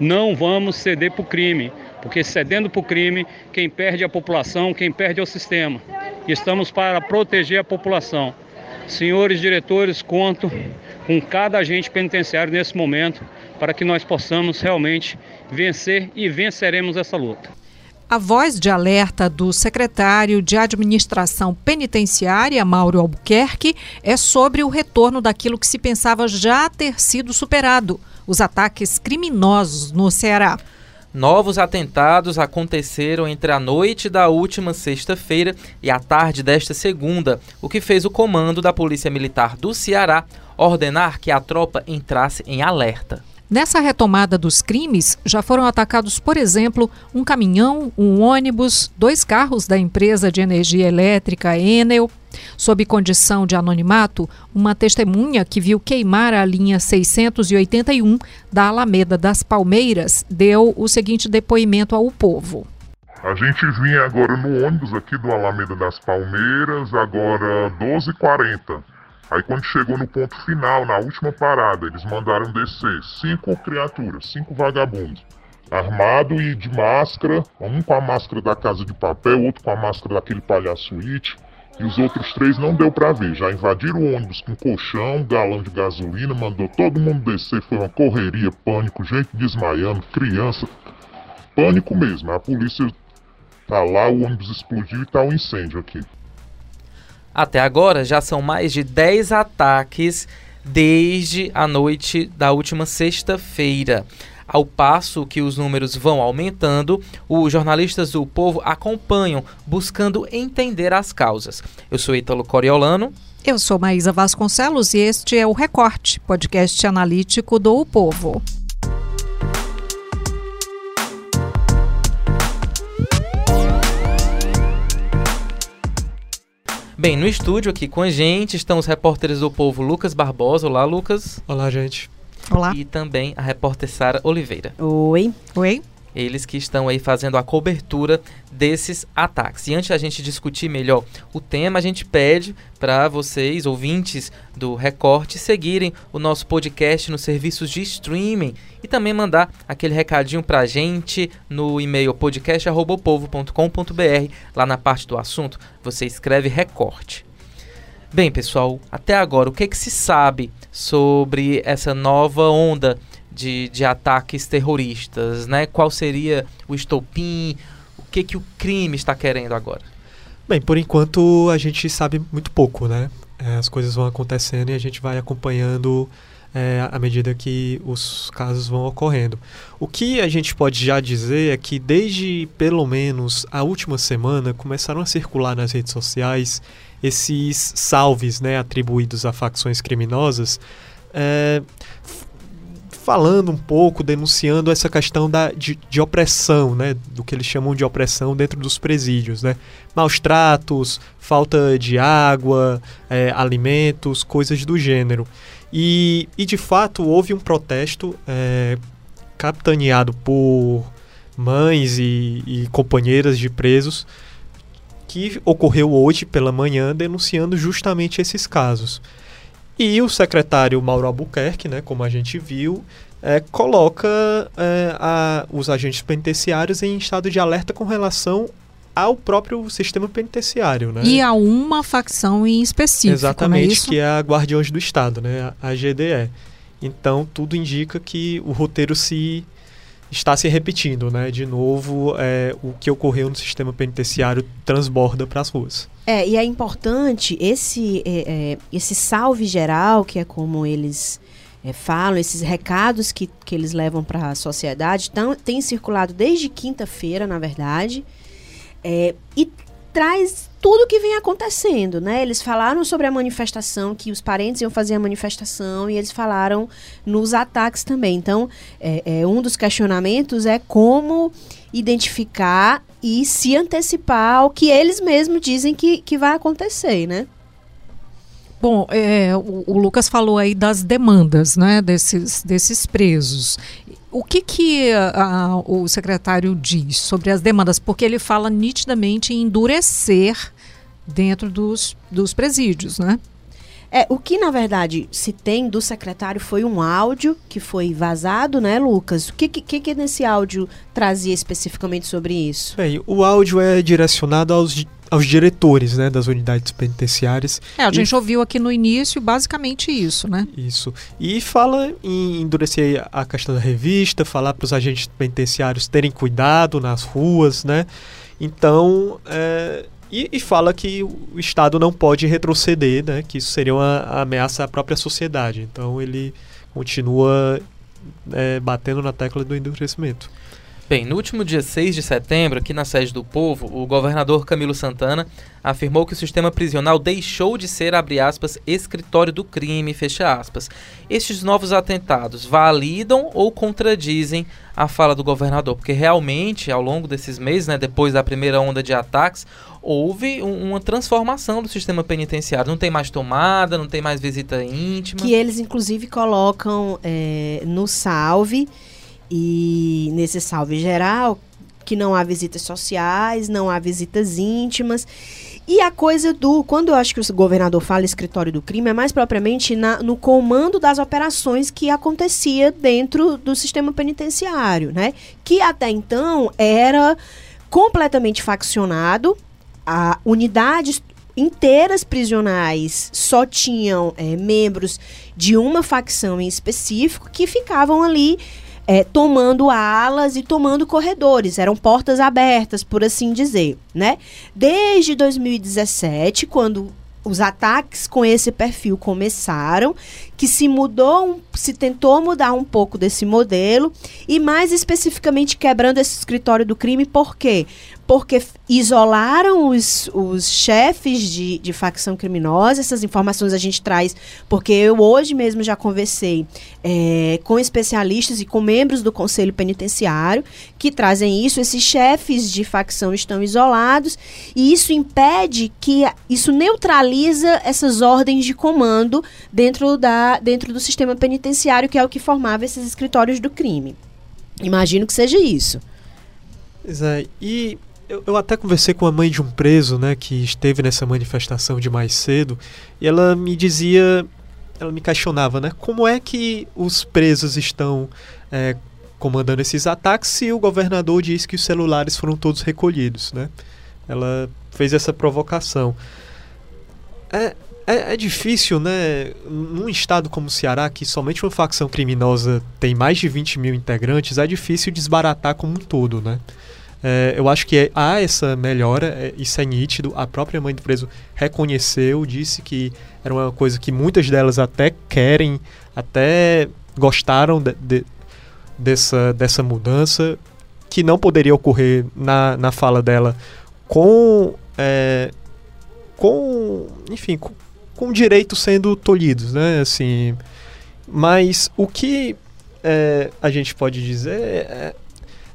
Não vamos ceder para o crime, porque cedendo para o crime, quem perde é a população, quem perde é o sistema. Estamos para proteger a população. Senhores diretores, conto com cada agente penitenciário nesse momento para que nós possamos realmente vencer e venceremos essa luta. A voz de alerta do secretário de Administração Penitenciária, Mauro Albuquerque, é sobre o retorno daquilo que se pensava já ter sido superado: os ataques criminosos no Ceará. Novos atentados aconteceram entre a noite da última sexta-feira e a tarde desta segunda, o que fez o comando da Polícia Militar do Ceará ordenar que a tropa entrasse em alerta. Nessa retomada dos crimes, já foram atacados, por exemplo, um caminhão, um ônibus, dois carros da empresa de energia elétrica Enel. Sob condição de anonimato, uma testemunha que viu queimar a linha 681 da Alameda das Palmeiras deu o seguinte depoimento ao povo. A gente vinha agora no ônibus aqui do Alameda das Palmeiras, agora 12h40. Aí quando chegou no ponto final, na última parada, eles mandaram descer cinco criaturas, cinco vagabundos, armado e de máscara, um com a máscara da Casa de Papel, outro com a máscara daquele palhaço It, e os outros três não deu para ver. Já invadiram o ônibus com colchão, galão de gasolina, mandou todo mundo descer, foi uma correria, pânico, gente desmaiando, criança, pânico mesmo. A polícia tá lá, o ônibus explodiu e tá um incêndio aqui. Até agora já são mais de 10 ataques desde a noite da última sexta-feira. Ao passo que os números vão aumentando, os jornalistas do Povo acompanham, buscando entender as causas. Eu sou Ítalo Coriolano. Eu sou Maísa Vasconcelos e este é o Recorte, podcast analítico do o Povo. Bem, no estúdio aqui com a gente estão os repórteres do Povo Lucas Barbosa. Olá, Lucas. Olá, gente. Olá. E também a repórter Sara Oliveira. Oi. Oi. Eles que estão aí fazendo a cobertura desses ataques. E antes da gente discutir melhor o tema, a gente pede para vocês, ouvintes do Recorte, seguirem o nosso podcast nos serviços de streaming e também mandar aquele recadinho para a gente no e-mail podcast.povo.com.br. Lá na parte do assunto, você escreve Recorte. Bem, pessoal, até agora, o que, é que se sabe sobre essa nova onda de, de ataques terroristas, né? Qual seria o estopim? O que que o crime está querendo agora? Bem, por enquanto a gente sabe muito pouco, né? É, as coisas vão acontecendo e a gente vai acompanhando é, à medida que os casos vão ocorrendo. O que a gente pode já dizer é que desde pelo menos a última semana começaram a circular nas redes sociais esses salves né, atribuídos a facções criminosas. É, falando um pouco, denunciando essa questão da, de, de, opressão, né, do que eles chamam de opressão dentro dos presídios, né, maus tratos, falta de água, é, alimentos, coisas do gênero. E, e de fato houve um protesto é, capitaneado por mães e, e companheiras de presos que ocorreu hoje pela manhã denunciando justamente esses casos. E o secretário Mauro Albuquerque, né, como a gente viu, é, coloca é, a, os agentes penitenciários em estado de alerta com relação ao próprio sistema penitenciário, né? E a uma facção em específico, Exatamente, é que é a Guardiões do Estado, né? A GDE. Então, tudo indica que o roteiro se está se repetindo, né? De novo, é, o que ocorreu no sistema penitenciário transborda para as ruas. É, e é importante esse, é, é, esse salve geral, que é como eles é, falam, esses recados que, que eles levam para a sociedade, tão, tem circulado desde quinta-feira, na verdade, é, e traz tudo que vem acontecendo, né? Eles falaram sobre a manifestação, que os parentes iam fazer a manifestação, e eles falaram nos ataques também. Então, é, é um dos questionamentos é como identificar e se antecipar ao que eles mesmos dizem que, que vai acontecer, né? Bom, é, o, o, Lucas falou aí das demandas, né, desses, desses presos. O que, que a, o secretário diz sobre as demandas? Porque ele fala nitidamente em endurecer dentro dos, dos presídios, né? É, o que na verdade se tem do secretário foi um áudio que foi vazado, né, Lucas? O que, que, que nesse áudio trazia especificamente sobre isso? Bem, o áudio é direcionado aos, aos diretores né, das unidades penitenciárias. É, a gente e... ouviu aqui no início basicamente isso, né? Isso. E fala em endurecer a questão da revista, falar para os agentes penitenciários terem cuidado nas ruas, né? Então, é, e, e, fala que o Estado não pode retroceder, né? Que isso seria uma ameaça à própria sociedade. Então ele continua é, batendo na tecla do endurecimento. Bem, no último dia 6 de setembro, aqui na sede do Povo, o governador Camilo Santana afirmou que o sistema prisional deixou de ser, abre aspas, escritório do crime, fecha aspas. Estes novos atentados validam ou contradizem a fala do governador? Porque realmente, ao longo desses meses, né, depois da primeira onda de ataques, houve um, uma transformação do sistema penitenciário. Não tem mais tomada, não tem mais visita íntima. Que eles, inclusive, colocam é, no salve e nesse salve geral, que não há visitas sociais, não há visitas íntimas. E a coisa do. Quando eu acho que o governador fala escritório do crime, é mais propriamente na, no comando das operações que acontecia dentro do sistema penitenciário, né? Que até então era completamente faccionado. A unidades inteiras prisionais só tinham é, membros de uma facção em específico que ficavam ali é, tomando alas e tomando corredores, eram portas abertas, por assim dizer, né? Desde 2017, quando os ataques com esse perfil começaram, que se mudou, se tentou mudar um pouco desse modelo e mais especificamente quebrando esse escritório do crime, por quê? Porque isolaram os, os chefes de, de facção criminosa. Essas informações a gente traz porque eu hoje mesmo já conversei é, com especialistas e com membros do Conselho Penitenciário que trazem isso. Esses chefes de facção estão isolados e isso impede que isso neutraliza essas ordens de comando dentro, da, dentro do sistema penitenciário, que é o que formava esses escritórios do crime. Imagino que seja isso. Pois é, e eu, eu, até conversei com a mãe de um preso, né, que esteve nessa manifestação de mais cedo, e ela me dizia, ela me questionava, né, como é que os presos estão é, comandando esses ataques se o governador disse que os celulares foram todos recolhidos, né? Ela fez essa provocação. É, é, é, difícil, né? Num estado como o Ceará, que somente uma facção criminosa tem mais de 20 mil integrantes, é difícil desbaratar como um todo, né? É, eu acho que há essa melhora, é, isso é nítido. A própria mãe do preso reconheceu, disse que era uma coisa que muitas delas até querem, até gostaram de, de, dessa, dessa mudança, que não poderia ocorrer na, na fala dela com. É, com. Enfim, com, com direitos sendo tolhidos, né? Assim, mas o que é, a gente pode dizer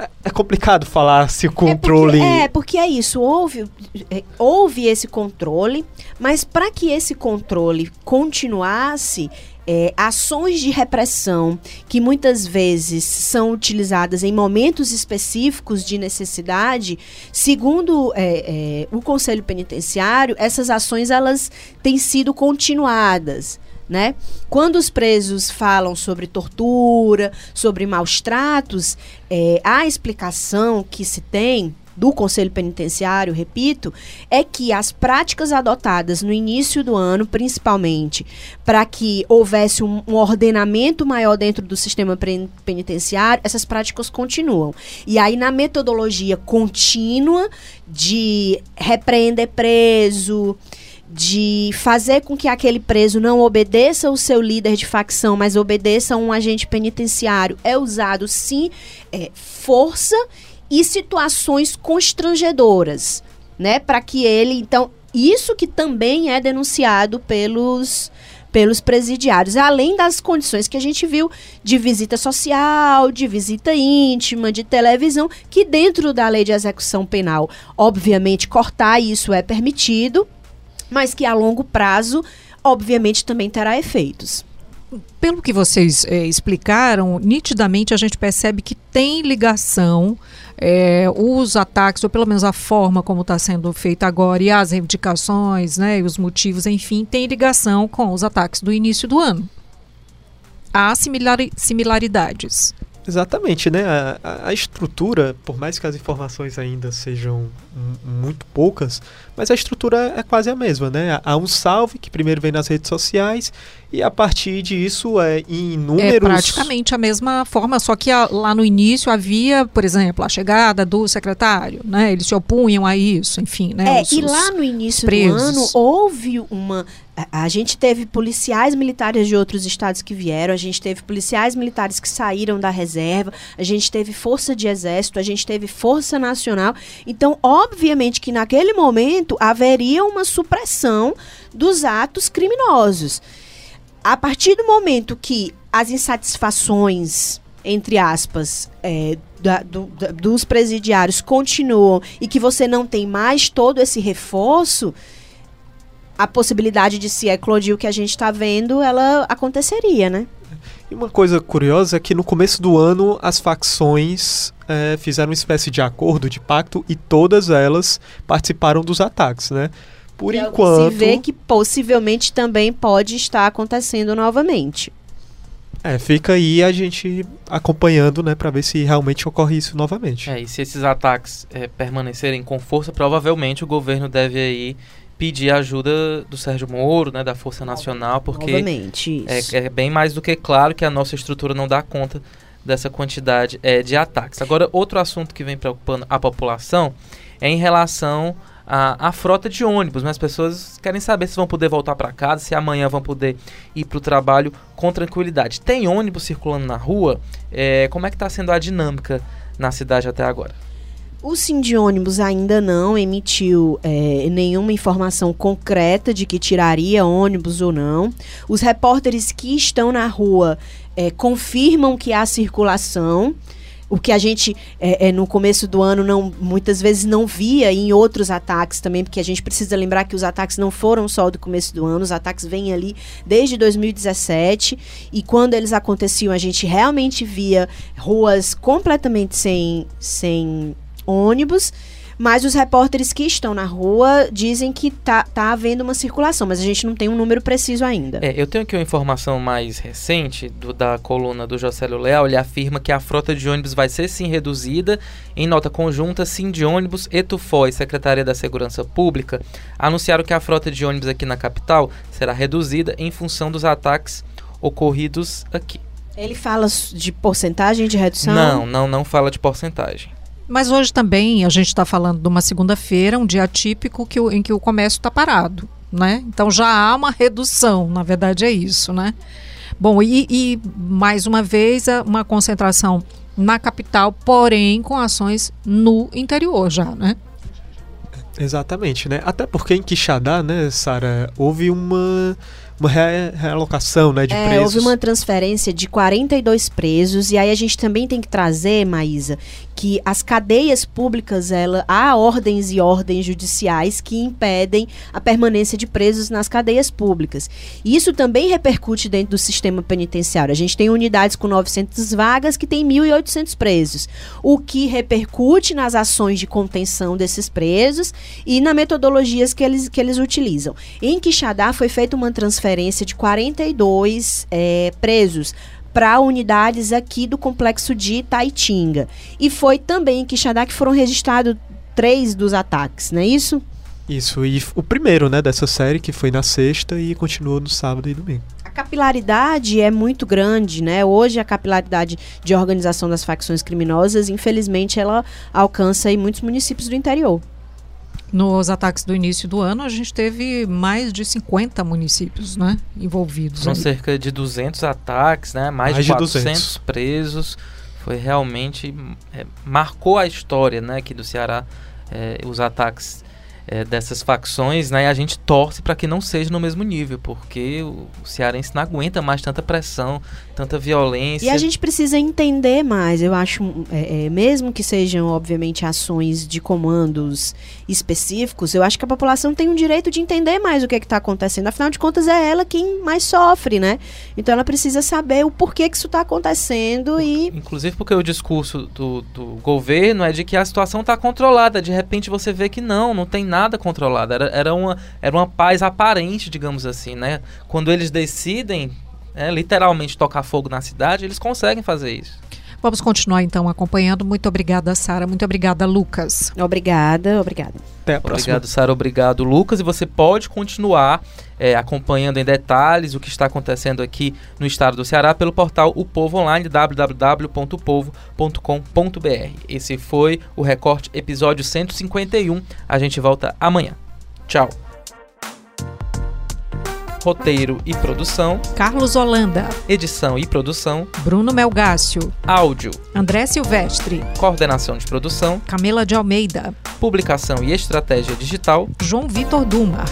é é, complicado falar se o controle. É porque é, porque é isso. Houve, é, houve esse controle, mas para que esse controle continuasse, é, ações de repressão que muitas vezes são utilizadas em momentos específicos de necessidade, segundo é, é, o Conselho Penitenciário, essas ações elas têm sido continuadas né? Quando os presos falam sobre tortura, sobre maus tratos, é, a explicação que se tem do Conselho Penitenciário, repito, é que as práticas adotadas no início do ano, principalmente, para que houvesse um, um, ordenamento maior dentro do sistema penitenciário, essas práticas continuam. E aí, na metodologia contínua de repreender preso, de fazer com que aquele preso não obedeça o seu líder de facção, mas obedeça a um agente penitenciário, é usado sim é, força e situações constrangedoras, né, para que ele, então, isso que também é denunciado pelos pelos presidiários, além das condições que a gente viu de visita social, de visita íntima, de televisão, que dentro da lei de execução penal, obviamente, cortar isso é permitido, mas que a longo prazo, obviamente, também terá efeitos. pelo que vocês é, explicaram, nitidamente a gente percebe que tem ligação é, os ataques, ou pelo menos a forma como está sendo feito agora, e as reivindicações, né, e os motivos, enfim, tem ligação com os ataques do início do ano. Há similaridades. Exatamente, né? A, a, estrutura, por mais que as informações ainda sejam muito poucas, mas a estrutura é quase a mesma, né? Há um salve que primeiro vem nas redes sociais e a partir disso é em números... É praticamente a mesma forma, só que a, lá no início havia, por exemplo, a chegada do secretário, né? Eles se opunham a isso, enfim, né? É, os, e lá no início do ano houve uma a, gente teve policiais militares de outros estados que vieram, a gente teve policiais militares que saíram da reserva, a gente teve força de exército, a gente teve força nacional. Então, obviamente que naquele momento haveria uma supressão dos atos criminosos. A partir do momento que as insatisfações entre aspas, é, da, do, da, dos presidiários continuam e que você não tem mais todo esse reforço, a possibilidade de se eclodir o que a gente está vendo, ela aconteceria, né? E uma coisa curiosa é que no começo do ano as facções é, fizeram uma espécie de acordo, de pacto, e todas elas participaram dos ataques, né? Por e enquanto. Se vê que possivelmente também pode estar acontecendo novamente. É, fica aí a gente acompanhando, né, para ver se realmente ocorre isso novamente. É, e se esses ataques é, permanecerem com força, provavelmente o governo deve aí pedir a ajuda do Sérgio Moro, né, da Força Nacional, porque é, é, bem mais do que claro que a nossa estrutura não dá conta dessa quantidade é, de ataques. Agora, outro assunto que vem preocupando a população é em relação à, à frota de ônibus. Né? As pessoas querem saber se vão poder voltar para casa, se amanhã vão poder ir para o trabalho com tranquilidade. Tem ônibus circulando na rua? É, como é que está sendo a dinâmica na cidade até agora? O Cindy Ônibus ainda não emitiu é, nenhuma informação concreta de que tiraria ônibus ou não. Os repórteres que estão na rua é, confirmam que há circulação. O que a gente é, é, no começo do ano não muitas vezes não via em outros ataques também, porque a gente precisa lembrar que os ataques não foram só do começo do ano, os ataques vêm ali desde 2017 e quando eles aconteciam a gente realmente via ruas completamente sem, sem ônibus, mas os repórteres que estão na rua dizem que tá, tá havendo uma circulação, mas a gente não tem um número preciso ainda. É, eu tenho aqui uma informação mais recente do, da coluna do Jocélio Leal. Ele afirma que a frota de ônibus vai ser sim reduzida. Em nota conjunta, Sim de Ônibus, e Secretaria da Segurança Pública anunciaram que a frota de ônibus aqui na capital será reduzida em função dos ataques ocorridos aqui. Ele fala de porcentagem de redução? Não, não, não fala de porcentagem. Mas hoje também a gente está falando de uma segunda-feira, um dia típico que em que o comércio está parado, né? Então já há uma redução, na verdade é isso, né? Bom, e, e mais uma vez uma concentração na capital, porém com ações no interior já, né? Exatamente, né? Até porque em Quixadá, né, Sara, houve uma uma realocação né, de é, presos. Houve uma transferência de 42 presos, e aí a gente também tem que trazer, Maísa, que as cadeias públicas, ela, há ordens e ordens judiciais que impedem a permanência de presos nas cadeias públicas. Isso também repercute dentro do sistema penitenciário. A gente tem unidades com 900 vagas que tem 1.800 presos, o que repercute nas ações de contenção desses presos e na metodologias que eles, que eles utilizam. Em Quixadá foi feita uma transferência de 42 é, presos para unidades aqui do complexo de Taitinga. E foi também em Quixadá que foram registrados três dos ataques, não é isso? Isso, e o primeiro, né, dessa série, que foi na sexta e continuou no sábado e domingo. A capilaridade é muito grande, né? Hoje a capilaridade de organização das facções criminosas, infelizmente, ela alcança aí muitos municípios do interior. Nos ataques do início do ano, a gente teve mais de 50 municípios né, envolvidos. São cerca de 200 ataques, né, mais, mais de 400 200. presos. Foi realmente. É, marcou a história né, aqui do Ceará, é, os ataques é, dessas facções, né? E a gente torce para que não seja no mesmo nível, porque o cearense não aguenta mais tanta pressão, tanta violência. E a gente precisa entender mais, eu acho, é, é, mesmo que sejam, obviamente, ações de comandos específicos, eu acho que a população tem um direito de entender mais o que é está acontecendo. Afinal de contas, é ela quem mais sofre, né? Então ela precisa saber o porquê que isso está acontecendo e. Inclusive porque o discurso do, do governo é de que a situação está controlada. De repente você vê que não, não tem nada controlado. Era, era, uma, era uma paz aparente, digamos assim, né? Quando eles decidem é, literalmente tocar fogo na cidade, eles conseguem fazer isso. Vamos continuar então acompanhando. Muito obrigada, Sara. Muito obrigada, Lucas. Obrigada, obrigada. Até a próxima. Obrigado, Sara. Obrigado, Lucas. E você pode continuar é, acompanhando em detalhes o que está acontecendo aqui no estado do Ceará pelo portal O Povo Online, www.povo.com.br. Esse foi o Recorte episódio 151. A gente volta amanhã. Tchau. Roteiro e produção: Carlos Holanda. Edição e produção: Bruno Melgácio. Áudio: André Silvestre. Coordenação de produção: Camila de Almeida. Publicação e estratégia digital: João Vitor Dumar.